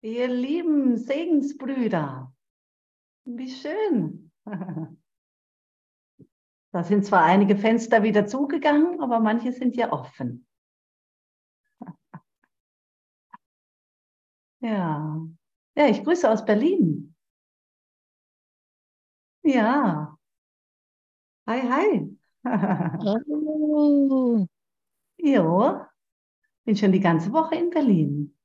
Ihr lieben Segensbrüder, wie schön. Da sind zwar einige Fenster wieder zugegangen, aber manche sind ja offen. Ja, ja, ich grüße aus Berlin. Ja. Hi, hi. Oh, Jo, bin schon die ganze Woche in Berlin.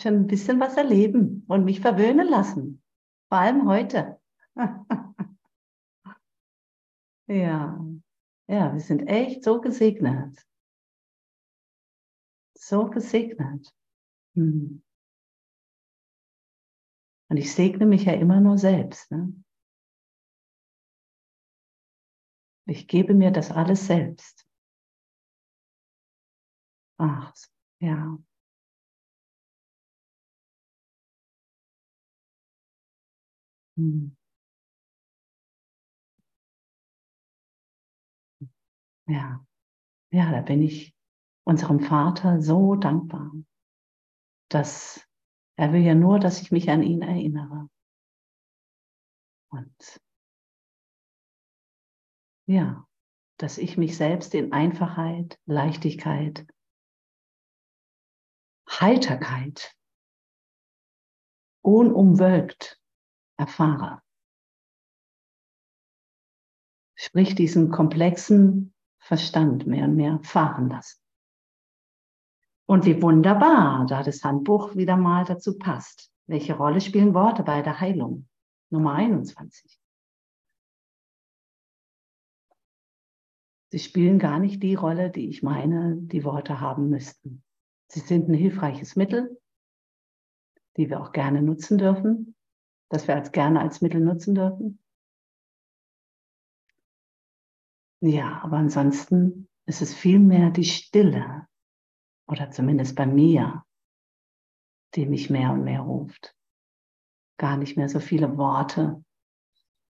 Schon ein bisschen was erleben und mich verwöhnen lassen. Vor allem heute. Ja, ja, wir sind echt so gesegnet. So gesegnet. Hm. Und ich segne mich ja immer nur selbst. Ne? Ich gebe mir das alles selbst. Ach, ja. Hm. Ja, ja, da bin ich unserem Vater so dankbar, dass er will ja nur, dass ich mich an ihn erinnere. Und ja, dass ich mich selbst in Einfachheit, Leichtigkeit, Heiterkeit, unumwölkt erfahre. Sprich diesen komplexen Verstand mehr und mehr fahren lassen. Und wie wunderbar, da das Handbuch wieder mal dazu passt. Welche Rolle spielen Worte bei der Heilung? Nummer 21. Sie spielen gar nicht die Rolle, die ich meine, die Worte haben müssten. Sie sind ein hilfreiches Mittel, die wir auch gerne nutzen dürfen, das wir als gerne als Mittel nutzen dürfen. Ja, aber ansonsten ist es vielmehr die Stille, oder zumindest bei mir, die mich mehr und mehr ruft. Gar nicht mehr so viele Worte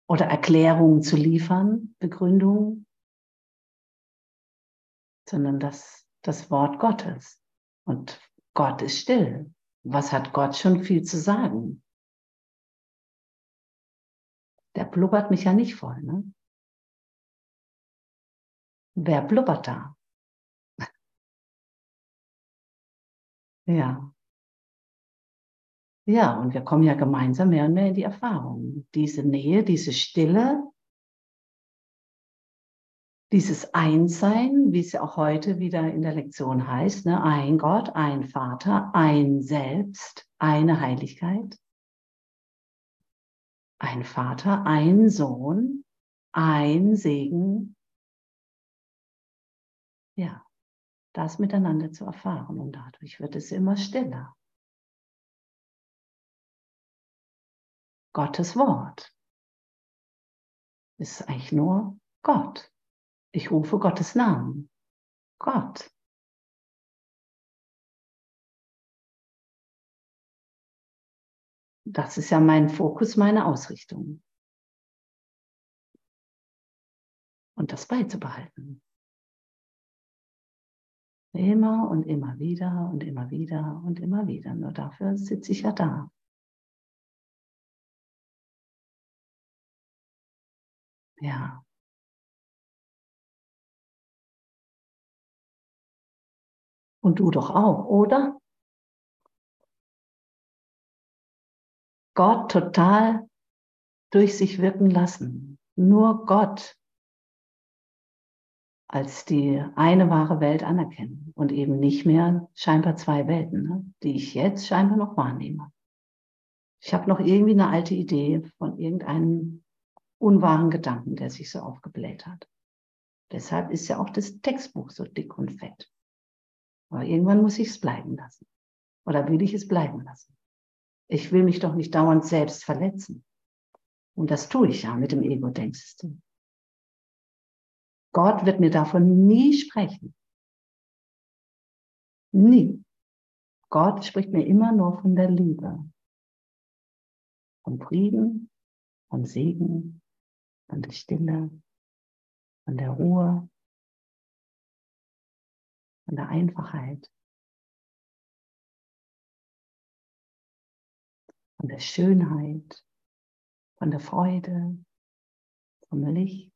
oder Erklärungen zu liefern, Begründungen, sondern das, das Wort Gottes. Und Gott ist still. Was hat Gott schon viel zu sagen? Der blubbert mich ja nicht voll. Ne? Wer blubbert da? Ja. Ja, und wir kommen ja gemeinsam mehr und mehr in die Erfahrung. Diese Nähe, diese Stille, dieses Einssein, wie es ja auch heute wieder in der Lektion heißt, ne? ein Gott, ein Vater, ein Selbst, eine Heiligkeit, ein Vater, ein Sohn, ein Segen. Ja, das miteinander zu erfahren und dadurch wird es immer stiller. Gottes Wort ist eigentlich nur Gott. Ich rufe Gottes Namen. Gott. Das ist ja mein Fokus, meine Ausrichtung. Und das beizubehalten. Immer und immer wieder und immer wieder und immer wieder. Nur dafür sitze ich ja da. Ja. Und du doch auch, oder? Gott total durch sich wirken lassen. Nur Gott als die eine wahre Welt anerkennen und eben nicht mehr scheinbar zwei Welten, ne, die ich jetzt scheinbar noch wahrnehme. Ich habe noch irgendwie eine alte Idee von irgendeinem unwahren Gedanken, der sich so aufgebläht hat. Deshalb ist ja auch das Textbuch so dick und fett. Aber irgendwann muss ich es bleiben lassen. Oder will ich es bleiben lassen? Ich will mich doch nicht dauernd selbst verletzen. Und das tue ich ja mit dem Ego-Denksystem. Gott wird mir davon nie sprechen. Nie. Gott spricht mir immer nur von der Liebe. Von Frieden, von Segen, von der Stille, von der Ruhe, von der Einfachheit. Von der Schönheit, von der Freude, vom Licht.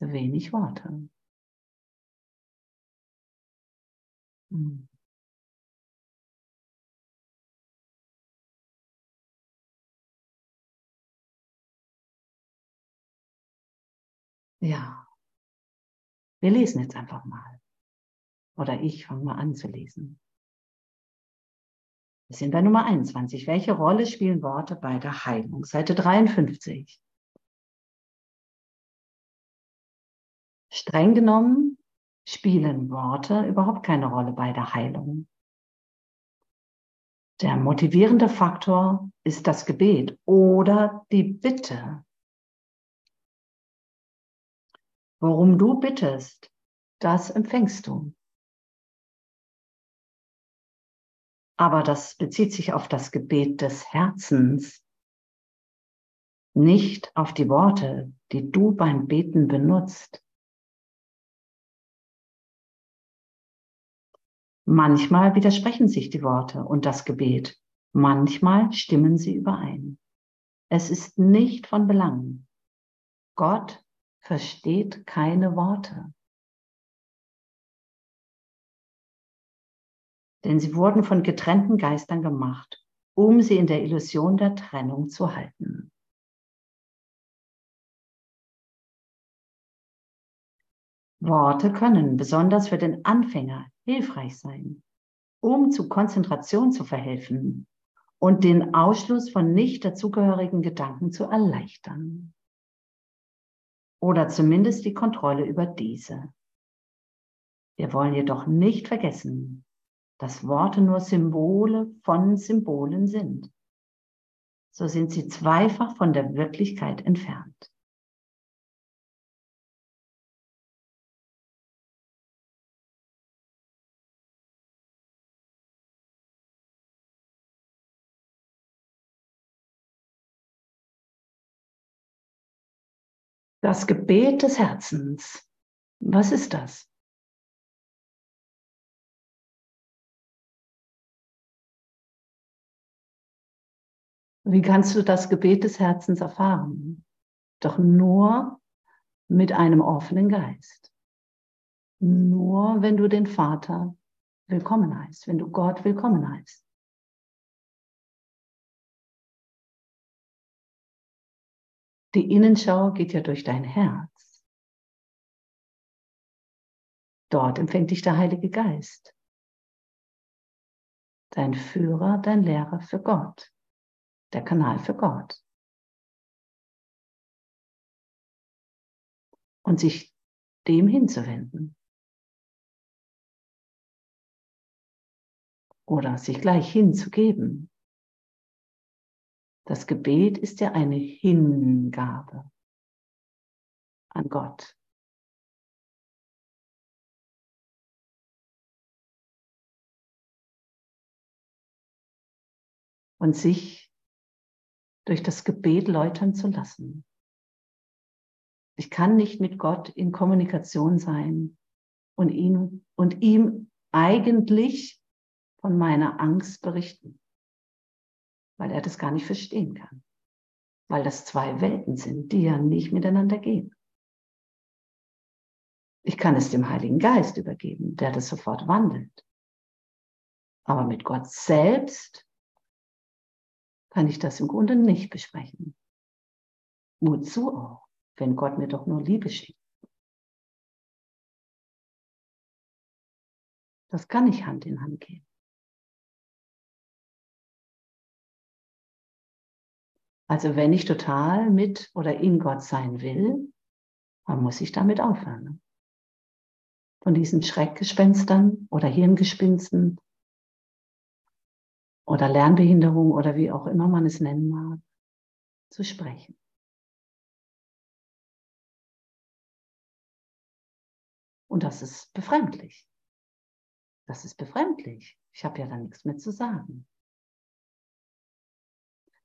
Wenig Worte. Hm. Ja. Wir lesen jetzt einfach mal. Oder ich fange mal an zu lesen. Wir sind bei Nummer 21. Welche Rolle spielen Worte bei der Heilung? Seite 53. Streng genommen spielen Worte überhaupt keine Rolle bei der Heilung. Der motivierende Faktor ist das Gebet oder die Bitte. Worum du bittest, das empfängst du. Aber das bezieht sich auf das Gebet des Herzens, nicht auf die Worte, die du beim Beten benutzt. Manchmal widersprechen sich die Worte und das Gebet, manchmal stimmen sie überein. Es ist nicht von Belang. Gott versteht keine Worte. Denn sie wurden von getrennten Geistern gemacht, um sie in der Illusion der Trennung zu halten. Worte können besonders für den Anfänger hilfreich sein, um zu Konzentration zu verhelfen und den Ausschluss von nicht dazugehörigen Gedanken zu erleichtern. Oder zumindest die Kontrolle über diese. Wir wollen jedoch nicht vergessen, dass Worte nur Symbole von Symbolen sind. So sind sie zweifach von der Wirklichkeit entfernt. Das Gebet des Herzens. Was ist das? Wie kannst du das Gebet des Herzens erfahren? Doch nur mit einem offenen Geist. Nur wenn du den Vater willkommen heißt, wenn du Gott willkommen heißt. Die Innenschau geht ja durch dein Herz. Dort empfängt dich der Heilige Geist. Dein Führer, dein Lehrer für Gott. Der Kanal für Gott. Und sich dem hinzuwenden. Oder sich gleich hinzugeben. Das Gebet ist ja eine Hingabe an Gott. Und sich durch das Gebet läutern zu lassen. Ich kann nicht mit Gott in Kommunikation sein und, ihn, und ihm eigentlich von meiner Angst berichten weil er das gar nicht verstehen kann. Weil das zwei Welten sind, die ja nicht miteinander gehen. Ich kann es dem Heiligen Geist übergeben, der das sofort wandelt. Aber mit Gott selbst kann ich das im Grunde nicht besprechen. Wozu auch, wenn Gott mir doch nur Liebe schickt? Das kann nicht Hand in Hand gehen. Also wenn ich total mit oder in Gott sein will, dann muss ich damit aufhören. Von diesen Schreckgespenstern oder Hirngespinsten oder Lernbehinderung oder wie auch immer man es nennen mag, zu sprechen. Und das ist befremdlich. Das ist befremdlich. Ich habe ja da nichts mehr zu sagen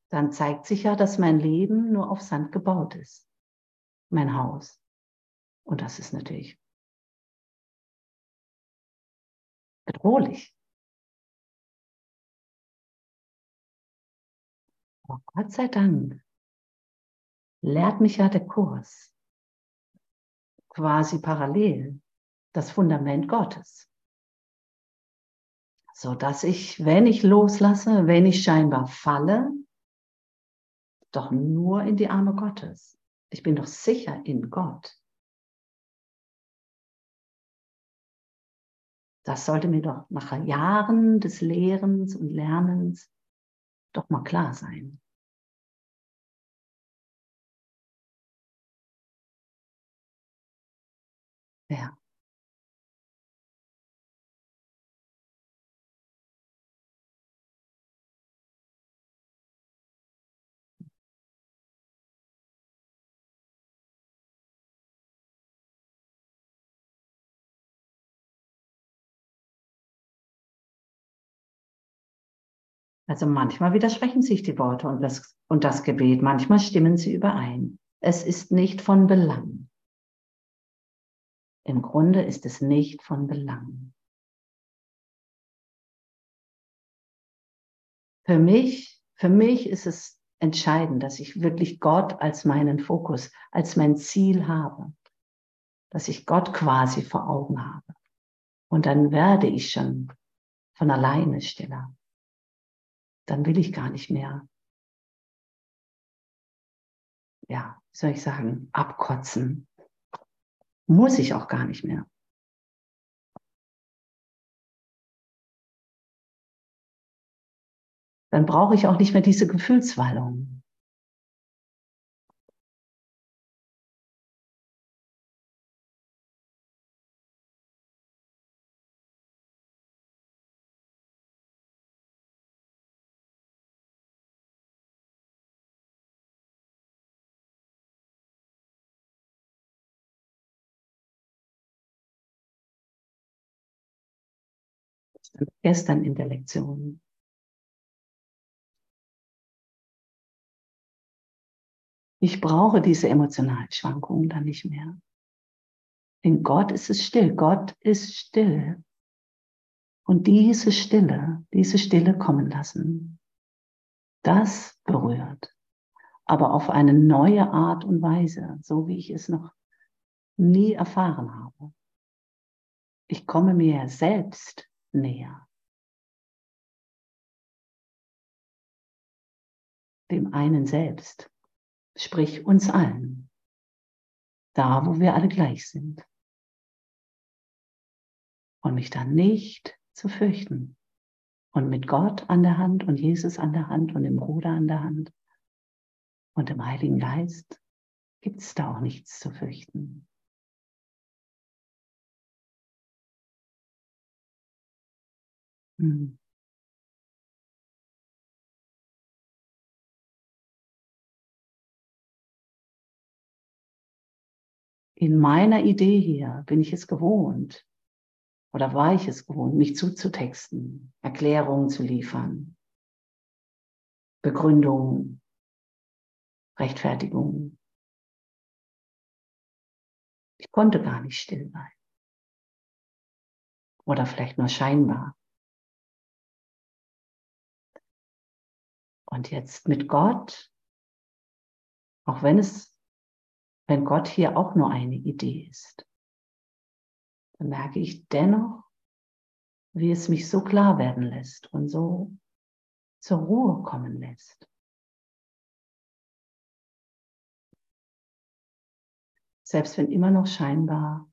dann zeigt sich ja, dass mein Leben nur auf Sand gebaut ist. Mein Haus. Und das ist natürlich bedrohlich. Aber Gott sei Dank lehrt mich ja der Kurs quasi parallel das Fundament Gottes. So dass ich, wenn ich loslasse, wenn ich scheinbar falle, doch nur in die Arme Gottes. Ich bin doch sicher in Gott. Das sollte mir doch nach Jahren des Lehrens und Lernens doch mal klar sein. Ja. Also manchmal widersprechen sich die Worte und das, und das Gebet, manchmal stimmen sie überein. Es ist nicht von Belang. Im Grunde ist es nicht von Belang. Für mich, für mich ist es entscheidend, dass ich wirklich Gott als meinen Fokus, als mein Ziel habe. Dass ich Gott quasi vor Augen habe. Und dann werde ich schon von alleine stiller dann will ich gar nicht mehr, ja, wie soll ich sagen, abkotzen. Muss ich auch gar nicht mehr. Dann brauche ich auch nicht mehr diese Gefühlswallung. Gestern in der Lektion. Ich brauche diese emotionalen Schwankungen dann nicht mehr. In Gott ist es still. Gott ist still. Und diese Stille, diese Stille kommen lassen, das berührt. Aber auf eine neue Art und Weise, so wie ich es noch nie erfahren habe. Ich komme mir selbst näher. dem einen selbst, sprich uns allen, da wo wir alle gleich sind. Und mich dann nicht zu fürchten. Und mit Gott an der Hand und Jesus an der Hand und dem Bruder an der Hand und dem Heiligen Geist gibt es da auch nichts zu fürchten. Hm. in meiner Idee hier bin ich es gewohnt oder war ich es gewohnt, mich zuzutexten, Erklärungen zu liefern, Begründungen, Rechtfertigungen. Ich konnte gar nicht still sein. Oder vielleicht nur scheinbar. Und jetzt mit Gott, auch wenn es wenn Gott hier auch nur eine Idee ist, dann merke ich dennoch, wie es mich so klar werden lässt und so zur Ruhe kommen lässt. Selbst wenn immer noch scheinbar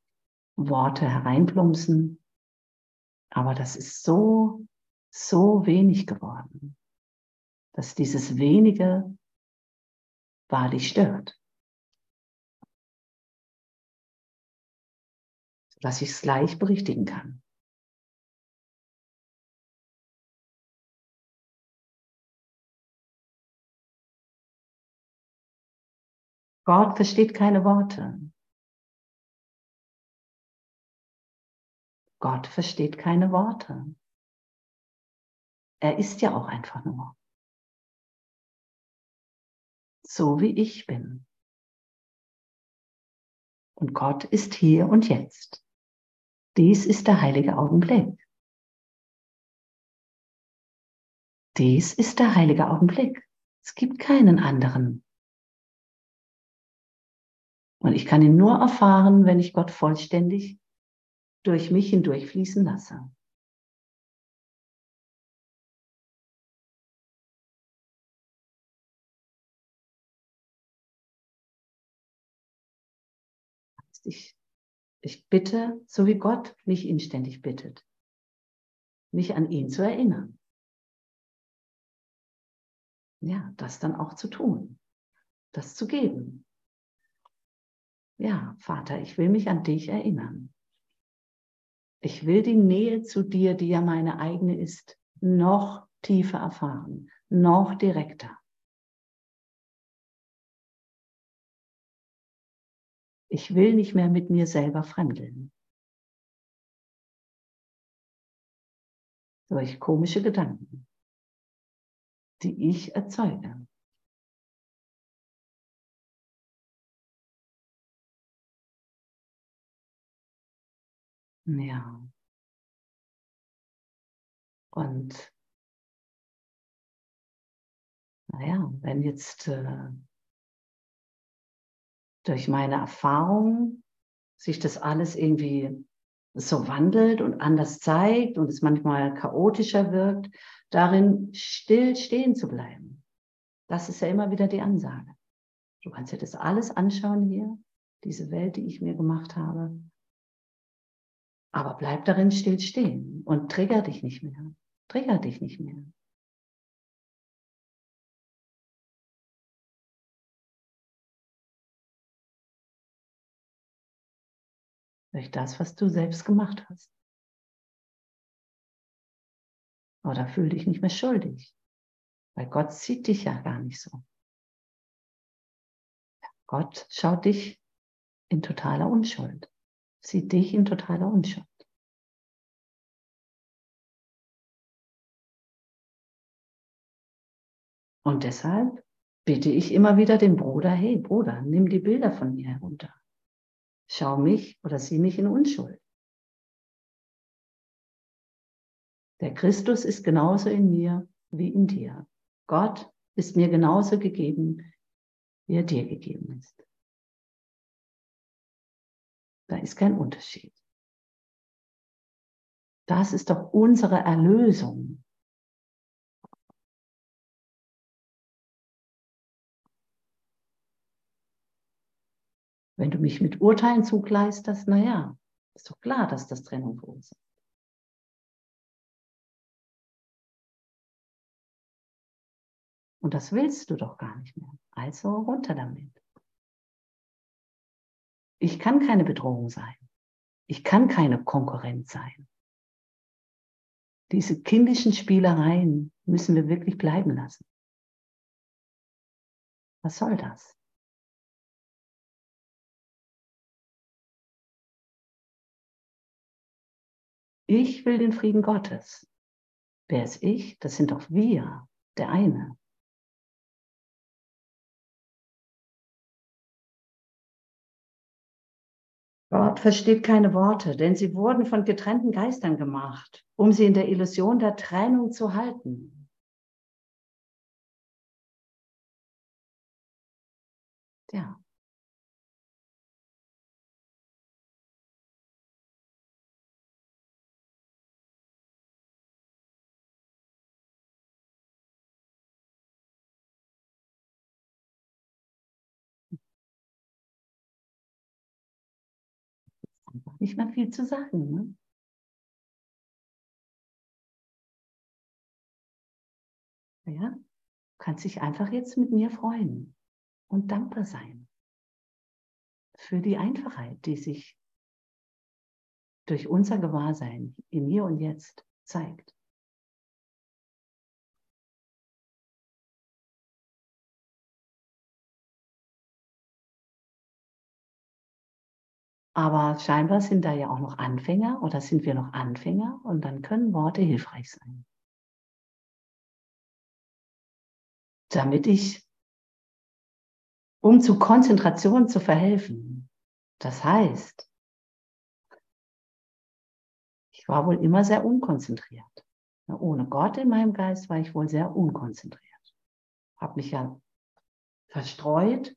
Worte hereinplumpsen, aber das ist so, so wenig geworden, dass dieses wenige wahrlich stört. dass ich es gleich berichtigen kann. Gott versteht keine Worte. Gott versteht keine Worte. Er ist ja auch einfach nur so wie ich bin. Und Gott ist hier und jetzt. Dies ist der heilige Augenblick. Dies ist der heilige Augenblick. Es gibt keinen anderen. Und ich kann ihn nur erfahren, wenn ich Gott vollständig durch mich hindurchfließen lasse. Ich, ich bitte, so wie Gott mich inständig bittet, mich an ihn zu erinnern. Ja, das dann auch zu tun, das zu geben. Ja, Vater, ich will mich an dich erinnern. Ich will die Nähe zu dir, die ja meine eigene ist, noch tiefer erfahren, noch direkter. Ich will nicht mehr mit mir selber fremdeln. Durch komische Gedanken, die ich erzeuge. Ja. Und naja, wenn jetzt äh, durch meine Erfahrung sich das alles irgendwie so wandelt und anders zeigt und es manchmal chaotischer wirkt, darin still stehen zu bleiben. Das ist ja immer wieder die Ansage. Du kannst dir das alles anschauen hier, diese Welt, die ich mir gemacht habe. Aber bleib darin still stehen und trigger dich nicht mehr. Trigger dich nicht mehr. Durch das, was du selbst gemacht hast. Oder fühl dich nicht mehr schuldig, weil Gott sieht dich ja gar nicht so. Gott schaut dich in totaler Unschuld, sieht dich in totaler Unschuld. Und deshalb bitte ich immer wieder den Bruder, hey Bruder, nimm die Bilder von mir herunter. Schau mich oder sieh mich in Unschuld. Der Christus ist genauso in mir wie in dir. Gott ist mir genauso gegeben, wie er dir gegeben ist. Da ist kein Unterschied. Das ist doch unsere Erlösung. Wenn du mich mit Urteilen zugleisterst, naja, ist doch klar, dass das Trennung verursacht. Und das willst du doch gar nicht mehr. Also runter damit. Ich kann keine Bedrohung sein. Ich kann keine Konkurrenz sein. Diese kindischen Spielereien müssen wir wirklich bleiben lassen. Was soll das? Ich will den Frieden Gottes. Wer ist ich? Das sind doch wir, der eine. Gott versteht keine Worte, denn sie wurden von getrennten Geistern gemacht, um sie in der Illusion der Trennung zu halten. Ja. Nicht mehr viel zu sagen. Ne? Ja, du kannst dich einfach jetzt mit mir freuen und dankbar sein für die Einfachheit, die sich durch unser Gewahrsein im Hier und Jetzt zeigt. Aber scheinbar sind da ja auch noch Anfänger oder sind wir noch Anfänger und dann können Worte hilfreich sein. Damit ich, um zu Konzentration zu verhelfen, das heißt, ich war wohl immer sehr unkonzentriert. Ohne Gott in meinem Geist war ich wohl sehr unkonzentriert. Habe mich ja verstreut,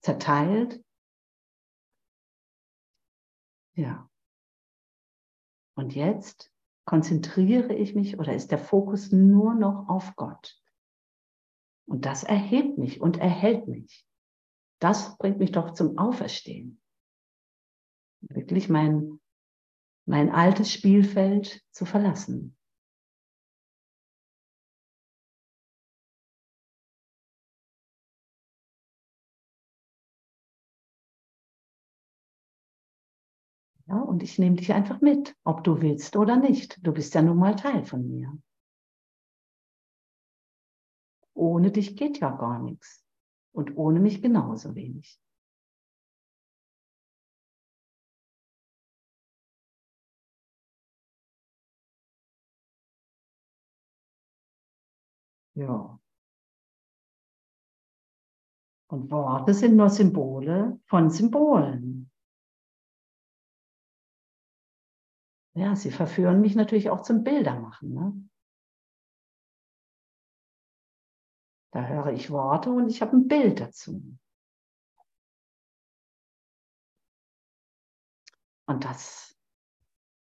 zerteilt. Ja. Und jetzt konzentriere ich mich oder ist der Fokus nur noch auf Gott. Und das erhebt mich und erhält mich. Das bringt mich doch zum Auferstehen. Wirklich mein, mein altes Spielfeld zu verlassen. Ja, und ich nehme dich einfach mit, ob du willst oder nicht. Du bist ja nun mal Teil von mir. Ohne dich geht ja gar nichts. Und ohne mich genauso wenig. Ja. Und Worte sind nur Symbole von Symbolen. Ja, sie verführen mich natürlich auch zum Bildermachen. Ne? Da höre ich Worte und ich habe ein Bild dazu. Und das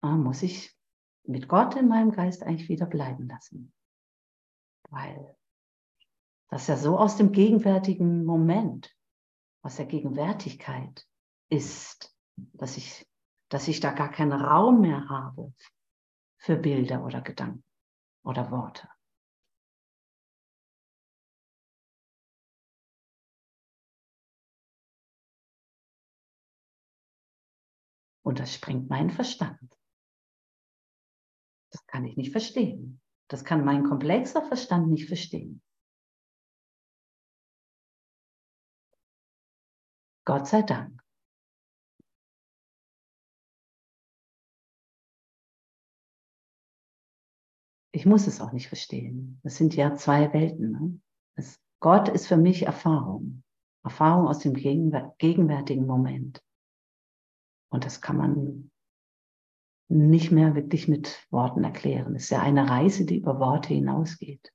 ah, muss ich mit Gott in meinem Geist eigentlich wieder bleiben lassen. Weil das ja so aus dem gegenwärtigen Moment, aus der Gegenwärtigkeit ist, dass ich, dass ich da gar keinen Raum mehr habe für Bilder oder Gedanken oder Worte. Und das springt mein Verstand. Das kann ich nicht verstehen. Das kann mein komplexer Verstand nicht verstehen. Gott sei Dank. Ich muss es auch nicht verstehen. Das sind ja zwei Welten. Ne? Es, Gott ist für mich Erfahrung. Erfahrung aus dem gegenwärtigen Moment. Und das kann man nicht mehr wirklich mit Worten erklären. Es ist ja eine Reise, die über Worte hinausgeht.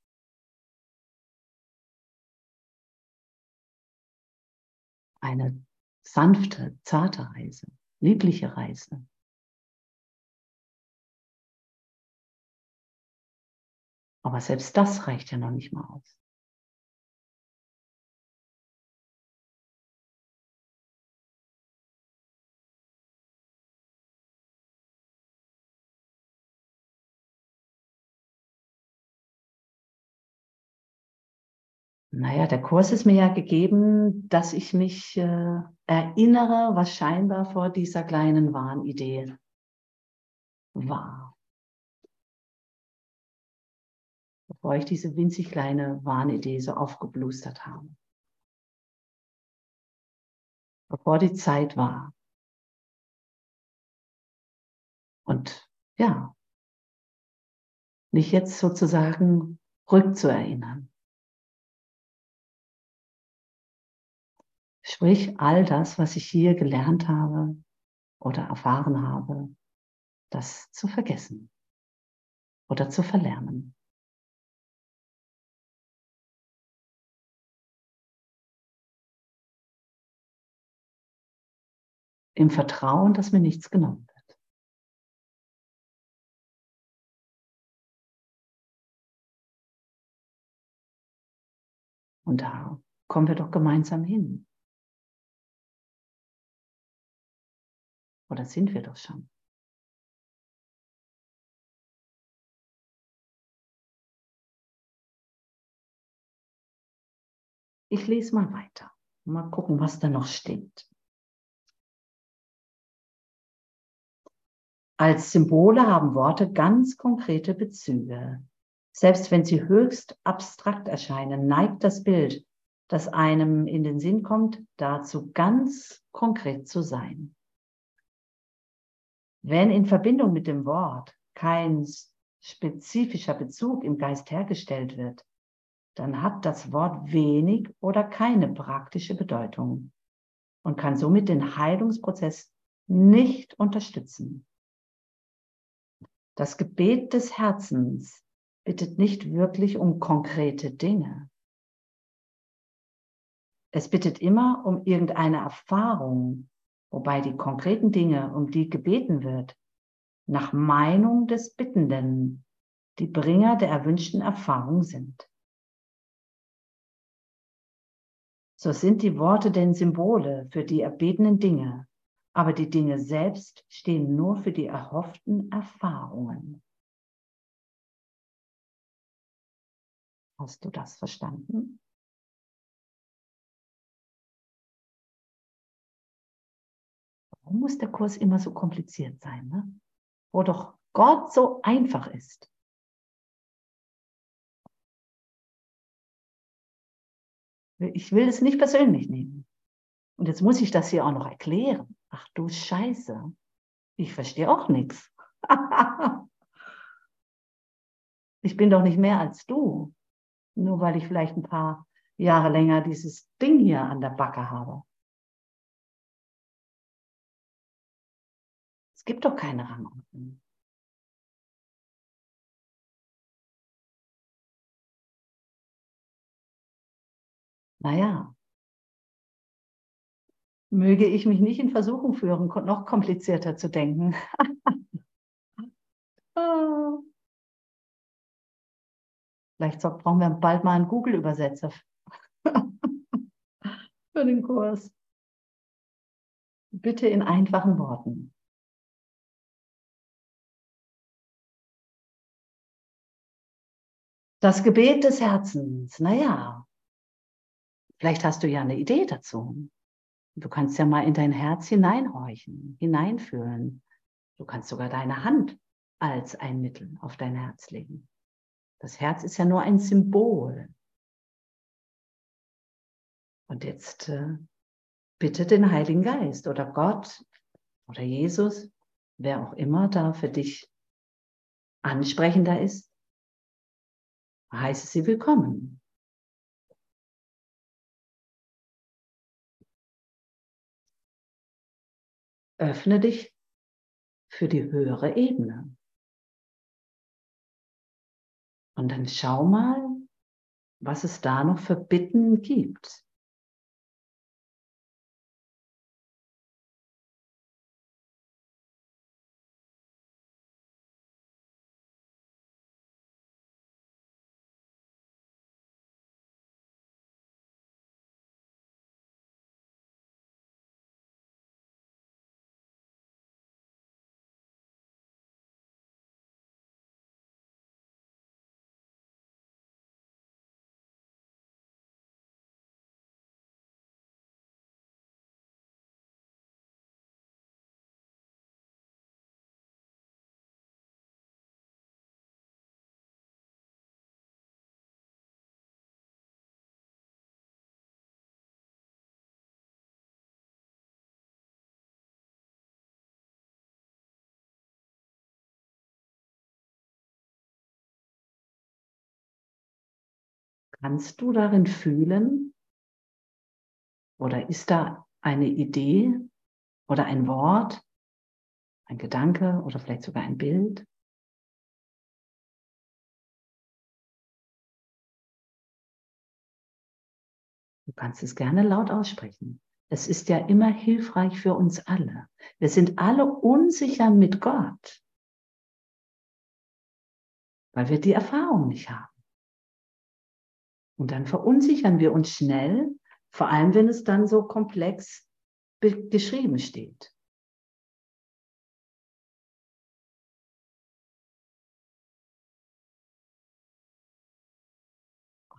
Eine sanfte, zarte Reise, liebliche Reise. Aber selbst das reicht ja noch nicht mal aus. Naja, der Kurs ist mir ja gegeben, dass ich mich äh, erinnere, was scheinbar vor dieser kleinen Wahnidee war. Bevor ich diese winzig kleine Wahnidee so aufgeblustert habe. Bevor die Zeit war. Und ja, mich jetzt sozusagen rückzuerinnern. Sprich, all das, was ich hier gelernt habe oder erfahren habe, das zu vergessen oder zu verlernen. Im Vertrauen, dass mir nichts genommen wird. Und da kommen wir doch gemeinsam hin. Oder sind wir doch schon? Ich lese mal weiter. Mal gucken, was da noch steht. Als Symbole haben Worte ganz konkrete Bezüge. Selbst wenn sie höchst abstrakt erscheinen, neigt das Bild, das einem in den Sinn kommt, dazu ganz konkret zu sein. Wenn in Verbindung mit dem Wort kein spezifischer Bezug im Geist hergestellt wird, dann hat das Wort wenig oder keine praktische Bedeutung und kann somit den Heilungsprozess nicht unterstützen. Das Gebet des Herzens bittet nicht wirklich um konkrete Dinge. Es bittet immer um irgendeine Erfahrung, wobei die konkreten Dinge, um die gebeten wird, nach Meinung des Bittenden die Bringer der erwünschten Erfahrung sind. So sind die Worte denn Symbole für die erbetenen Dinge, aber die Dinge selbst stehen nur für die erhofften Erfahrungen. Hast du das verstanden? Warum muss der Kurs immer so kompliziert sein, ne? wo doch Gott so einfach ist? Ich will es nicht persönlich nehmen. Und jetzt muss ich das hier auch noch erklären. Ach du Scheiße. Ich verstehe auch nichts. ich bin doch nicht mehr als du. Nur weil ich vielleicht ein paar Jahre länger dieses Ding hier an der Backe habe. Es gibt doch keine Rangordnung. Naja, möge ich mich nicht in Versuchung führen, noch komplizierter zu denken. Ah. Vielleicht brauchen wir bald mal einen Google-Übersetzer für den Kurs. Bitte in einfachen Worten. Das Gebet des Herzens, naja, vielleicht hast du ja eine Idee dazu. Du kannst ja mal in dein Herz hineinhorchen, hineinfühlen. Du kannst sogar deine Hand als ein Mittel auf dein Herz legen. Das Herz ist ja nur ein Symbol. Und jetzt äh, bitte den Heiligen Geist oder Gott oder Jesus, wer auch immer da für dich ansprechender ist, heiße sie willkommen. Öffne dich für die höhere Ebene. Und dann schau mal, was es da noch für Bitten gibt. Kannst du darin fühlen? Oder ist da eine Idee oder ein Wort, ein Gedanke oder vielleicht sogar ein Bild? Du kannst es gerne laut aussprechen. Es ist ja immer hilfreich für uns alle. Wir sind alle unsicher mit Gott, weil wir die Erfahrung nicht haben. Und dann verunsichern wir uns schnell, vor allem wenn es dann so komplex geschrieben steht.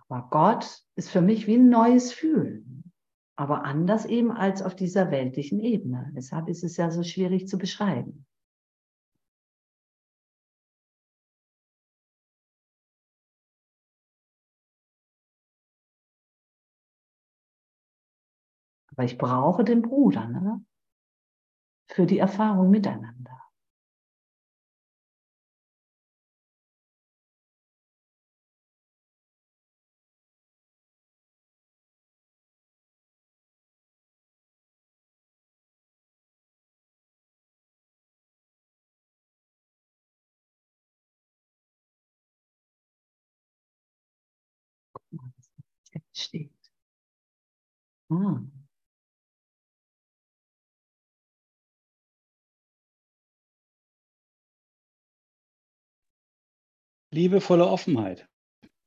Aber Gott ist für mich wie ein neues Fühlen, aber anders eben als auf dieser weltlichen Ebene. Deshalb ist es ja so schwierig zu beschreiben. Aber ich brauche den Bruder ne? für die Erfahrung miteinander. Steht. Ah. Liebevolle Offenheit.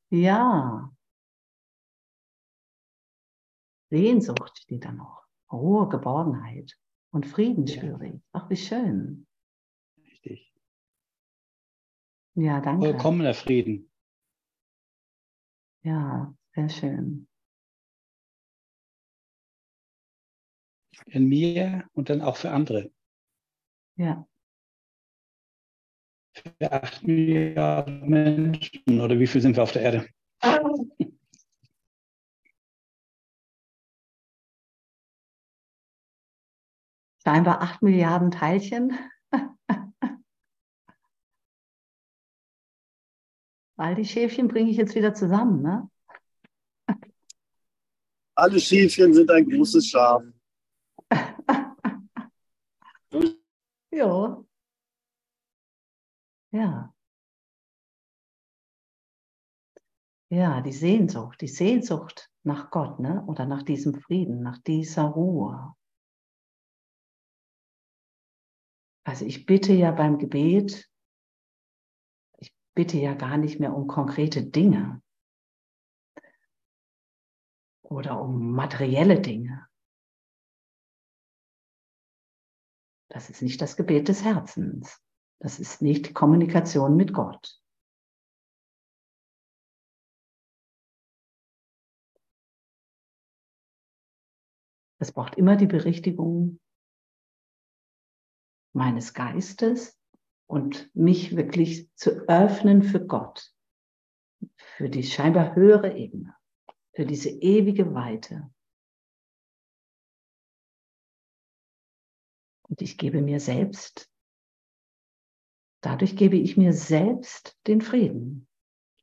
Ja. Sehnsucht steht da noch. Ruhe, Geborgenheit und Frieden spüre ich. Ach, wie schön. Richtig. Ja, danke. Vollkommener Frieden. Ja, sehr schön. In mir und dann auch für andere. Ja, acht Milliarden Menschen. Oder wie viel sind wir auf der Erde? scheinbar acht Milliarden Teilchen. All die Schäfchen bringe ich jetzt wieder zusammen, ne? Alle Schäfchen sind ein großes Schaf. Jo. Ja. Ja, die Sehnsucht, die Sehnsucht nach Gott, ne? Oder nach diesem Frieden, nach dieser Ruhe. Also ich bitte ja beim Gebet, ich bitte ja gar nicht mehr um konkrete Dinge oder um materielle Dinge. Das ist nicht das Gebet des Herzens. Das ist nicht Kommunikation mit Gott. Es braucht immer die Berichtigung meines Geistes und mich wirklich zu öffnen für Gott, für die scheinbar höhere Ebene, für diese ewige Weite. Und ich gebe mir selbst, dadurch gebe ich mir selbst den Frieden,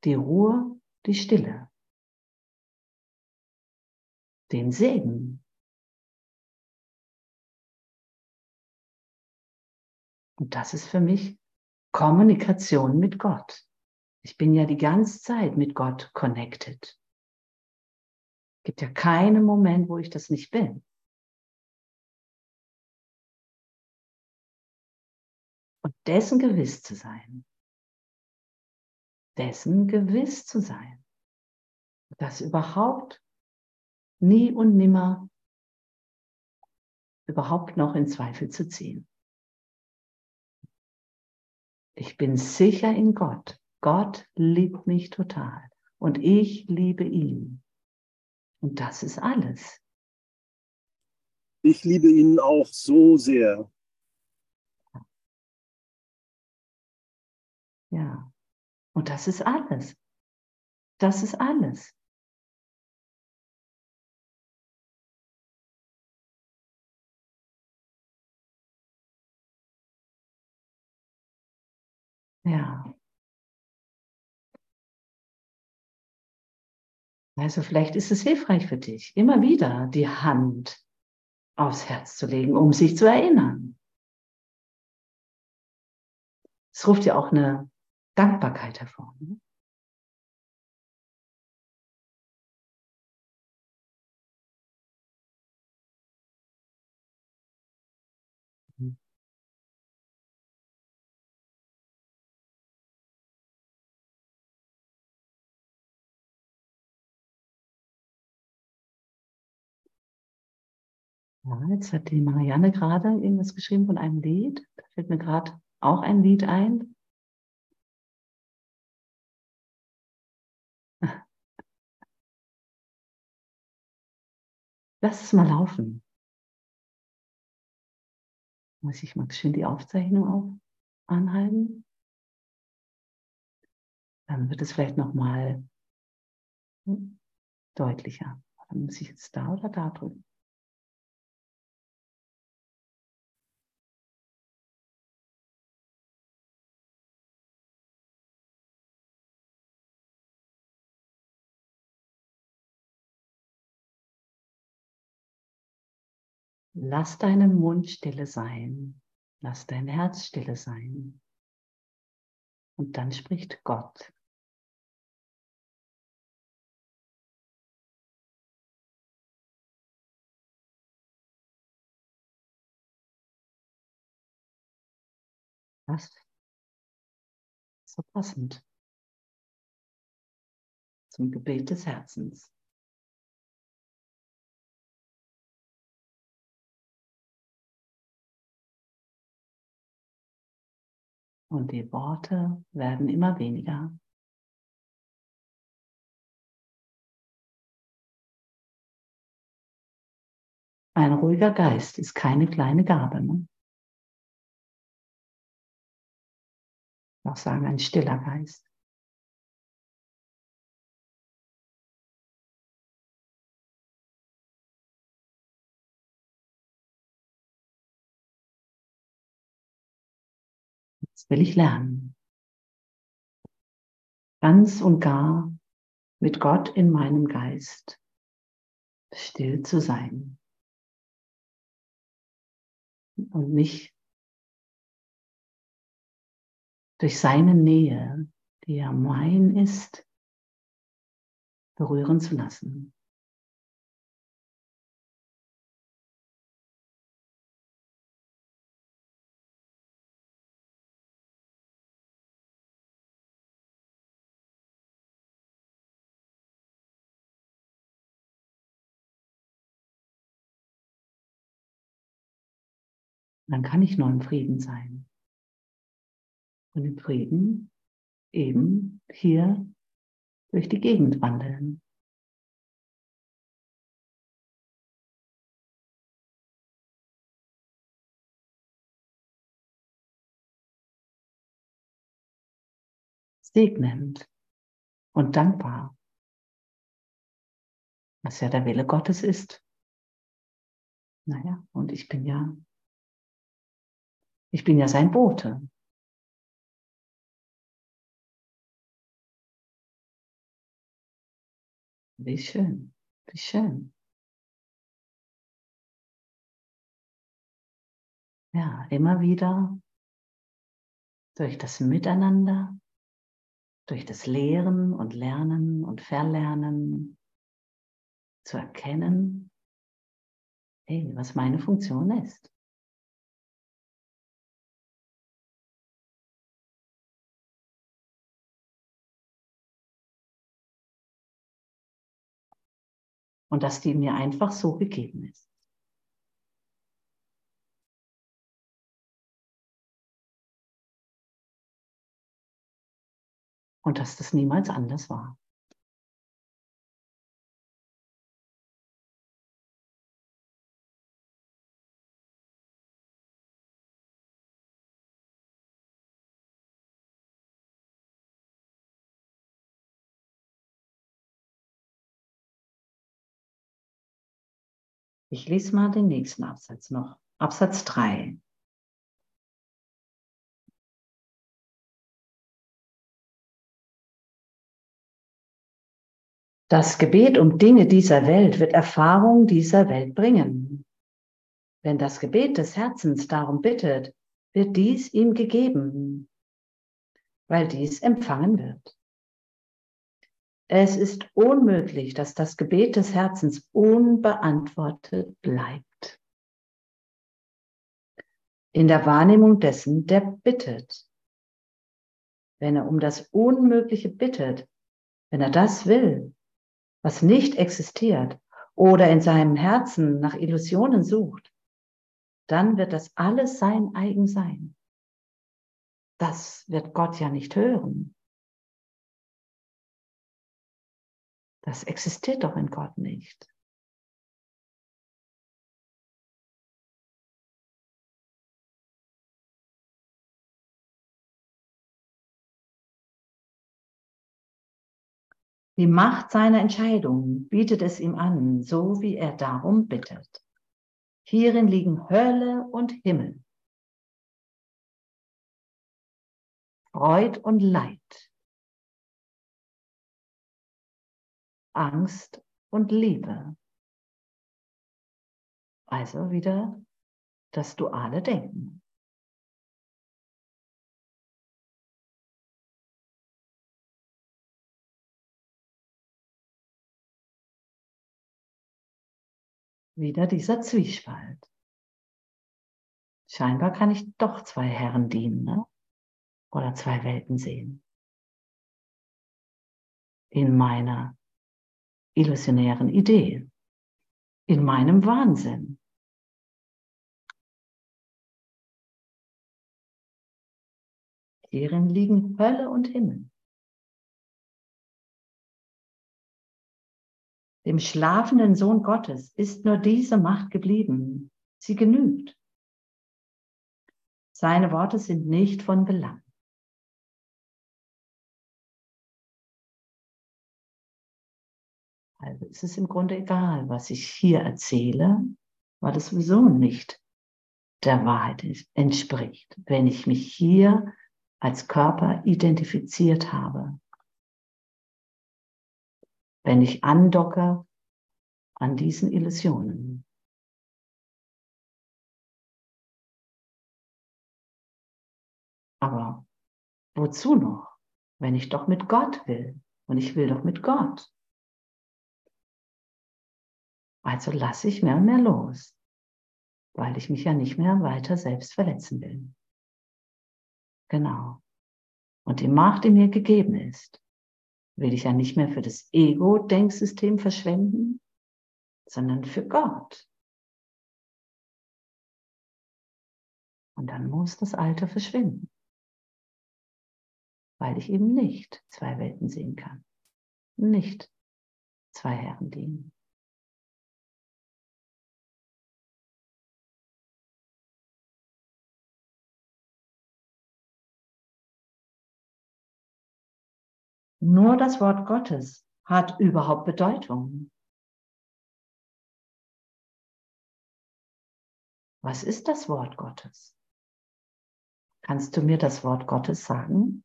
die Ruhe, die Stille, den Segen. Und das ist für mich Kommunikation mit Gott. Ich bin ja die ganze Zeit mit Gott connected. Es gibt ja keinen Moment, wo ich das nicht bin. Dessen gewiss zu sein. Dessen gewiss zu sein. Das überhaupt nie und nimmer überhaupt noch in Zweifel zu ziehen. Ich bin sicher in Gott. Gott liebt mich total und ich liebe ihn. Und das ist alles. Ich liebe ihn auch so sehr. Ja. Und das ist alles. Das ist alles. Ja. Also vielleicht ist es hilfreich für dich, immer wieder die Hand aufs Herz zu legen, um sich zu erinnern. Es ruft ja auch eine Dankbarkeit hervor. Ja, jetzt hat die Marianne gerade irgendwas geschrieben von einem Lied. Da fällt mir gerade auch ein Lied ein. Lass es mal laufen. Muss ich mal schön die Aufzeichnung auf anhalten? Dann wird es vielleicht noch mal deutlicher. Muss ich jetzt da oder da drücken. Lass deinen Mund stille sein. Lass dein Herz stille sein. Und dann spricht Gott. Das so passend zum Gebet des Herzens. Und die Worte werden immer weniger. Ein ruhiger Geist ist keine kleine Gabe. Ne? Auch sagen, ein stiller Geist. Jetzt will ich lernen. Ganz und gar mit Gott in meinem Geist still zu sein und mich durch seine Nähe, die ja mein ist, berühren zu lassen. Dann kann ich nur im Frieden sein. Und im Frieden eben hier durch die Gegend wandeln. Segnend und dankbar, was ja der Wille Gottes ist. Naja, und ich bin ja ich bin ja sein Bote. Wie schön, wie schön. Ja, immer wieder durch das Miteinander, durch das Lehren und Lernen und Verlernen zu erkennen, hey, was meine Funktion ist. Und dass die mir einfach so gegeben ist. Und dass das niemals anders war. Ich lese mal den nächsten Absatz noch. Absatz 3. Das Gebet um Dinge dieser Welt wird Erfahrung dieser Welt bringen. Wenn das Gebet des Herzens darum bittet, wird dies ihm gegeben, weil dies empfangen wird. Es ist unmöglich, dass das Gebet des Herzens unbeantwortet bleibt. In der Wahrnehmung dessen, der bittet. Wenn er um das Unmögliche bittet, wenn er das will, was nicht existiert oder in seinem Herzen nach Illusionen sucht, dann wird das alles sein eigen sein. Das wird Gott ja nicht hören. Das existiert doch in Gott nicht. Die Macht seiner Entscheidung bietet es ihm an, so wie er darum bittet. Hierin liegen Hölle und Himmel, Freud und Leid, Angst und Liebe. Also wieder das duale Denken. Wieder dieser Zwiespalt. Scheinbar kann ich doch zwei Herren dienen. Ne? oder zwei Welten sehen. In meiner illusionären Idee, in meinem Wahnsinn. Hierin liegen Hölle und Himmel. Dem schlafenden Sohn Gottes ist nur diese Macht geblieben. Sie genügt. Seine Worte sind nicht von Belang. Also es ist im Grunde egal, was ich hier erzähle, weil es sowieso nicht der Wahrheit entspricht, wenn ich mich hier als Körper identifiziert habe. Wenn ich andocke an diesen Illusionen. Aber wozu noch, wenn ich doch mit Gott will? Und ich will doch mit Gott. Also lasse ich mehr und mehr los, weil ich mich ja nicht mehr weiter selbst verletzen will. Genau. Und die Macht, die mir gegeben ist, will ich ja nicht mehr für das Ego-Denksystem verschwenden, sondern für Gott. Und dann muss das Alte verschwinden, weil ich eben nicht zwei Welten sehen kann, nicht zwei Herren dienen. Nur das Wort Gottes hat überhaupt Bedeutung. Was ist das Wort Gottes? Kannst du mir das Wort Gottes sagen?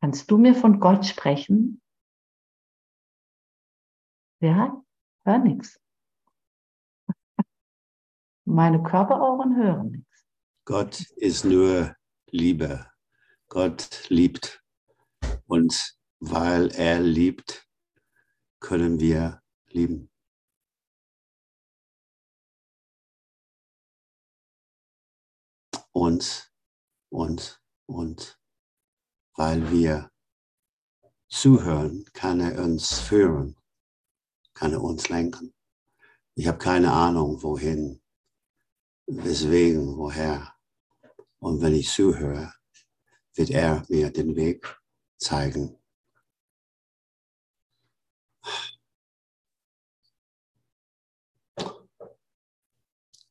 Kannst du mir von Gott sprechen? Ja, hör nichts. Meine Körperohren hören nichts. Gott ist nur Liebe. Gott liebt. Und weil er liebt, können wir lieben. Und, und, und, weil wir zuhören, kann er uns führen, kann er uns lenken. Ich habe keine Ahnung, wohin, weswegen, woher. Und wenn ich zuhöre, wird er mir den Weg zeigen.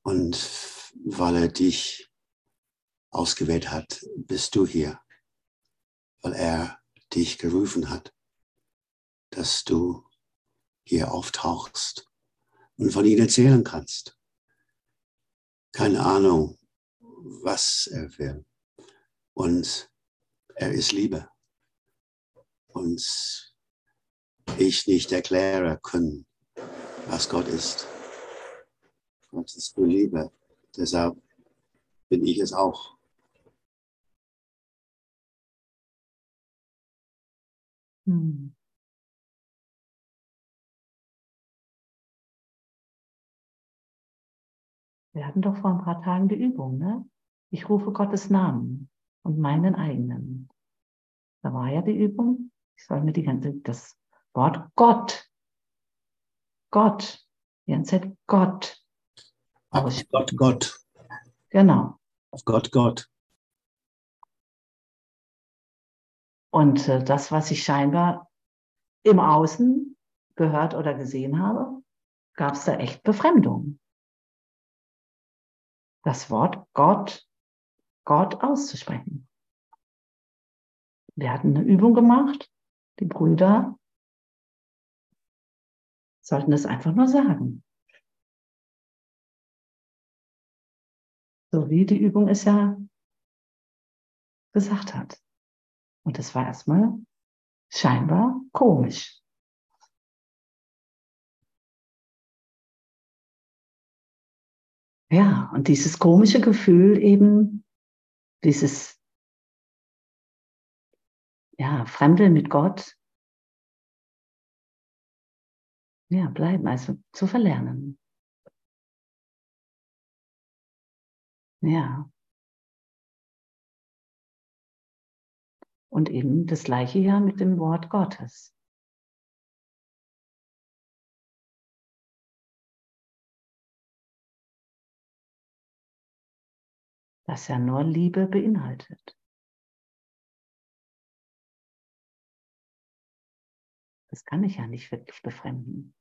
Und weil er dich ausgewählt hat, bist du hier. Weil er dich gerufen hat, dass du hier auftauchst und von ihm erzählen kannst. Keine Ahnung, was er will. Und er ist Liebe. Und ich nicht erklären können, was Gott ist. Gott ist nur Liebe. Deshalb bin ich es auch. Hm. Wir hatten doch vor ein paar Tagen die Übung, ne? Ich rufe Gottes Namen und meinen eigenen. Da war ja die Übung. Ich soll mir die ganze, das Wort Gott, Gott, die ganze Zeit Gott. Auf Gott, Gott. Genau. Auf Gott, Gott. Und äh, das, was ich scheinbar im Außen gehört oder gesehen habe, gab es da echt Befremdung das Wort Gott, Gott auszusprechen. Wir hatten eine Übung gemacht, die Brüder sollten das einfach nur sagen. So wie die Übung es ja gesagt hat. Und das war erstmal scheinbar komisch. Ja, und dieses komische Gefühl eben, dieses ja, Fremdeln mit Gott, ja, bleiben, also zu verlernen. Ja. Und eben das gleiche ja mit dem Wort Gottes. Das ja nur Liebe beinhaltet. Das kann ich ja nicht wirklich befremden.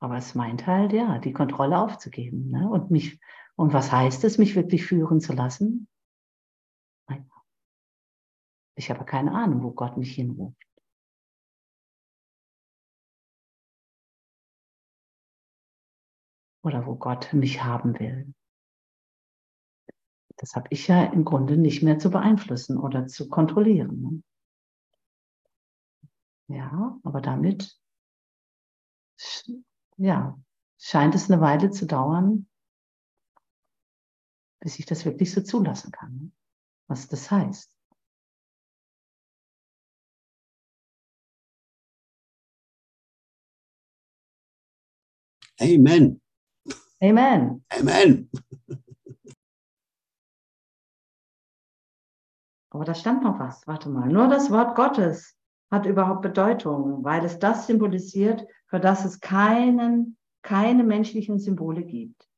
Aber es meint halt, ja, die Kontrolle aufzugeben. Ne? Und mich, und was heißt es, mich wirklich führen zu lassen? Ich habe keine Ahnung, wo Gott mich hinruft. Oder wo Gott mich haben will. Das habe ich ja im Grunde nicht mehr zu beeinflussen oder zu kontrollieren. Ne? Ja, aber damit ja, scheint es eine Weile zu dauern, bis ich das wirklich so zulassen kann, was das heißt. Amen. Amen. Amen. Aber da stand noch was. Warte mal. Nur das Wort Gottes hat überhaupt Bedeutung, weil es das symbolisiert, für das es keinen, keine menschlichen Symbole gibt.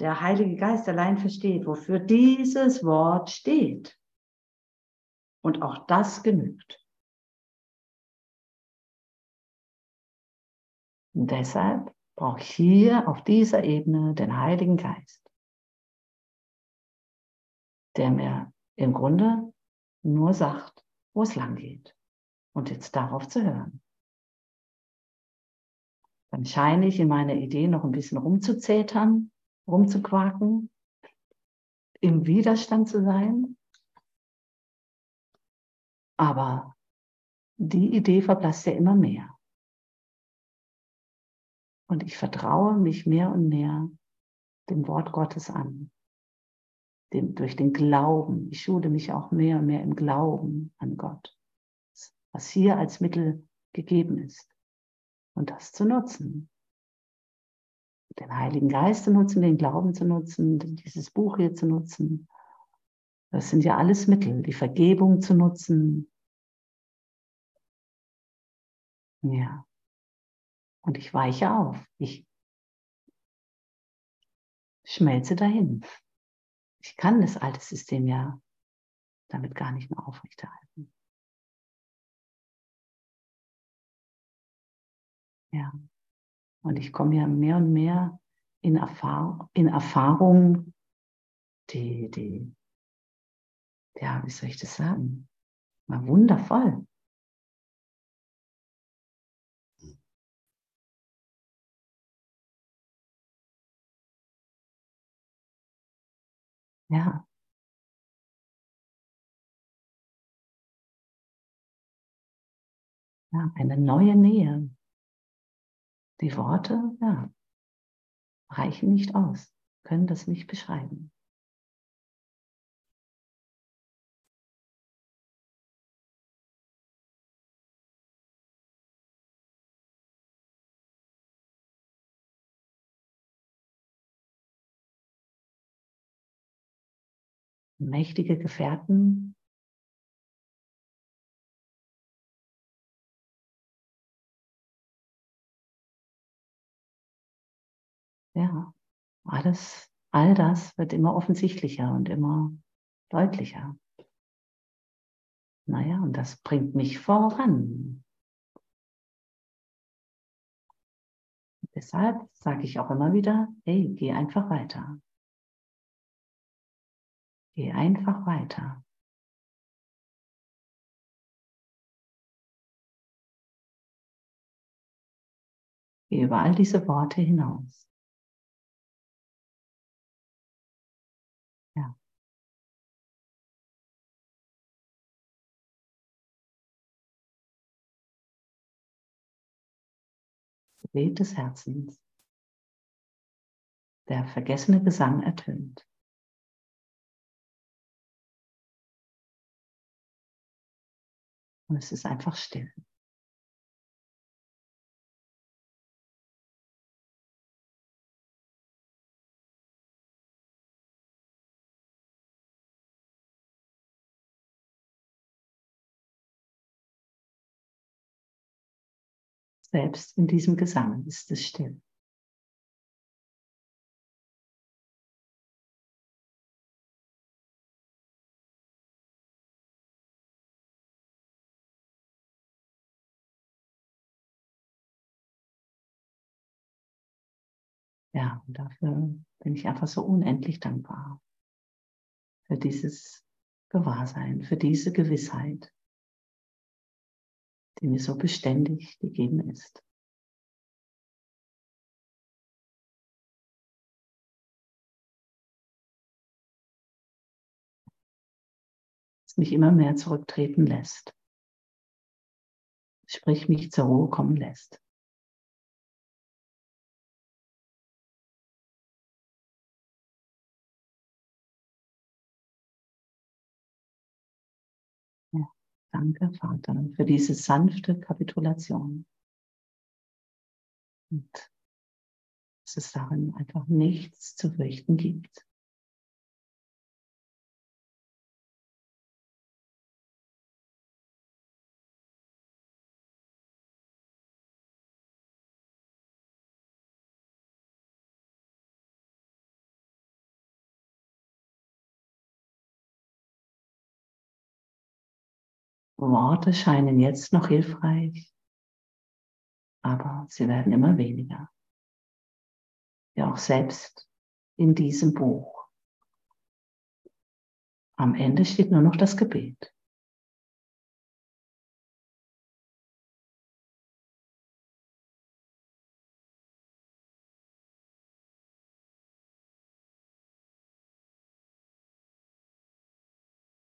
Der Heilige Geist allein versteht, wofür dieses Wort steht. Und auch das genügt. Und deshalb brauche ich hier auf dieser Ebene den Heiligen Geist, der mir im Grunde nur sagt, wo es lang geht. Und jetzt darauf zu hören. Dann scheine ich in meiner Idee noch ein bisschen rumzuzetern, rumzuquaken, im Widerstand zu sein. Aber die Idee verblasst ja immer mehr. Und ich vertraue mich mehr und mehr dem Wort Gottes an dem, durch den Glauben. Ich schule mich auch mehr und mehr im Glauben an Gott, was hier als Mittel gegeben ist. Und das zu nutzen. Den Heiligen Geist zu nutzen, den Glauben zu nutzen, dieses Buch hier zu nutzen. Das sind ja alles Mittel, die Vergebung zu nutzen. Ja. Und ich weiche auf. Ich schmelze dahin ich kann das alte System ja damit gar nicht mehr aufrechterhalten. Ja. Und ich komme ja mehr und mehr in, Erfahrung, in Erfahrung, die, die, ja, wie soll ich das sagen? War wundervoll. Ja. Ja, eine neue Nähe. Die Worte, ja, reichen nicht aus, können das nicht beschreiben. Mächtige Gefährten. Ja, alles, all das wird immer offensichtlicher und immer deutlicher. Naja, und das bringt mich voran. Deshalb sage ich auch immer wieder, hey, geh einfach weiter. Geh einfach weiter. Geh über all diese Worte hinaus. Ja. Gebet des Herzens. Der vergessene Gesang ertönt. Und es ist einfach still. Selbst in diesem Gesang ist es still. Ja, und dafür bin ich einfach so unendlich dankbar. Für dieses Gewahrsein, für diese Gewissheit, die mir so beständig gegeben ist. Es mich immer mehr zurücktreten lässt. Sprich, mich zur Ruhe kommen lässt. Danke, Vater, für diese sanfte Kapitulation. Und dass es darin einfach nichts zu fürchten gibt. Worte scheinen jetzt noch hilfreich, aber sie werden immer weniger. Ja, auch selbst in diesem Buch. Am Ende steht nur noch das Gebet.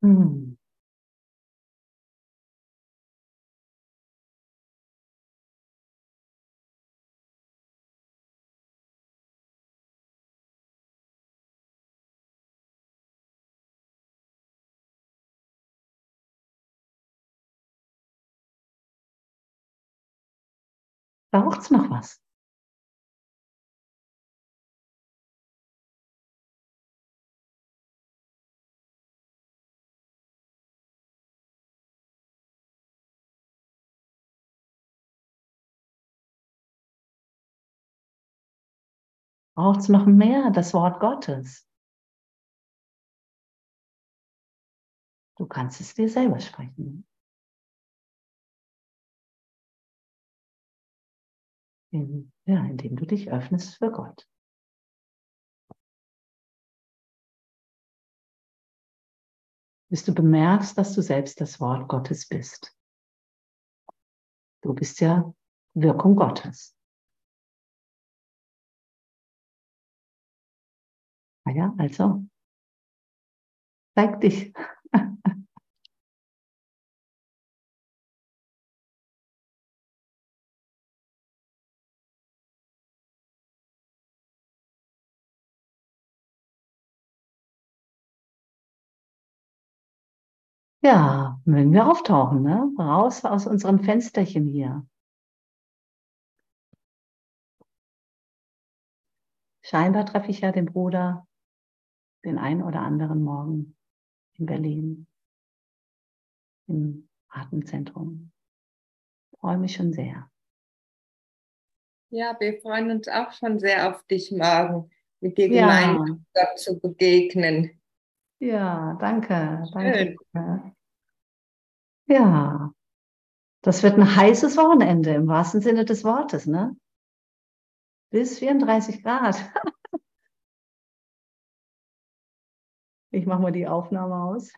Hm. Braucht's noch was? Braucht's noch mehr das Wort Gottes? Du kannst es dir selber sprechen. In, ja, indem du dich öffnest für Gott. Bis du bemerkst, dass du selbst das Wort Gottes bist. Du bist ja Wirkung Gottes. Ah ja, also zeig dich. Ja, mögen wir auftauchen, ne? Raus aus unserem Fensterchen hier. Scheinbar treffe ich ja den Bruder den einen oder anderen Morgen in Berlin im Atemzentrum. Freue mich schon sehr. Ja, wir freuen uns auch schon sehr auf dich morgen, mit dir ja. gemeinsam Gott zu begegnen. Ja, danke. Schön. danke. Ja, das wird ein heißes Wochenende im wahrsten Sinne des Wortes, ne? Bis 34 Grad. Ich mache mal die Aufnahme aus.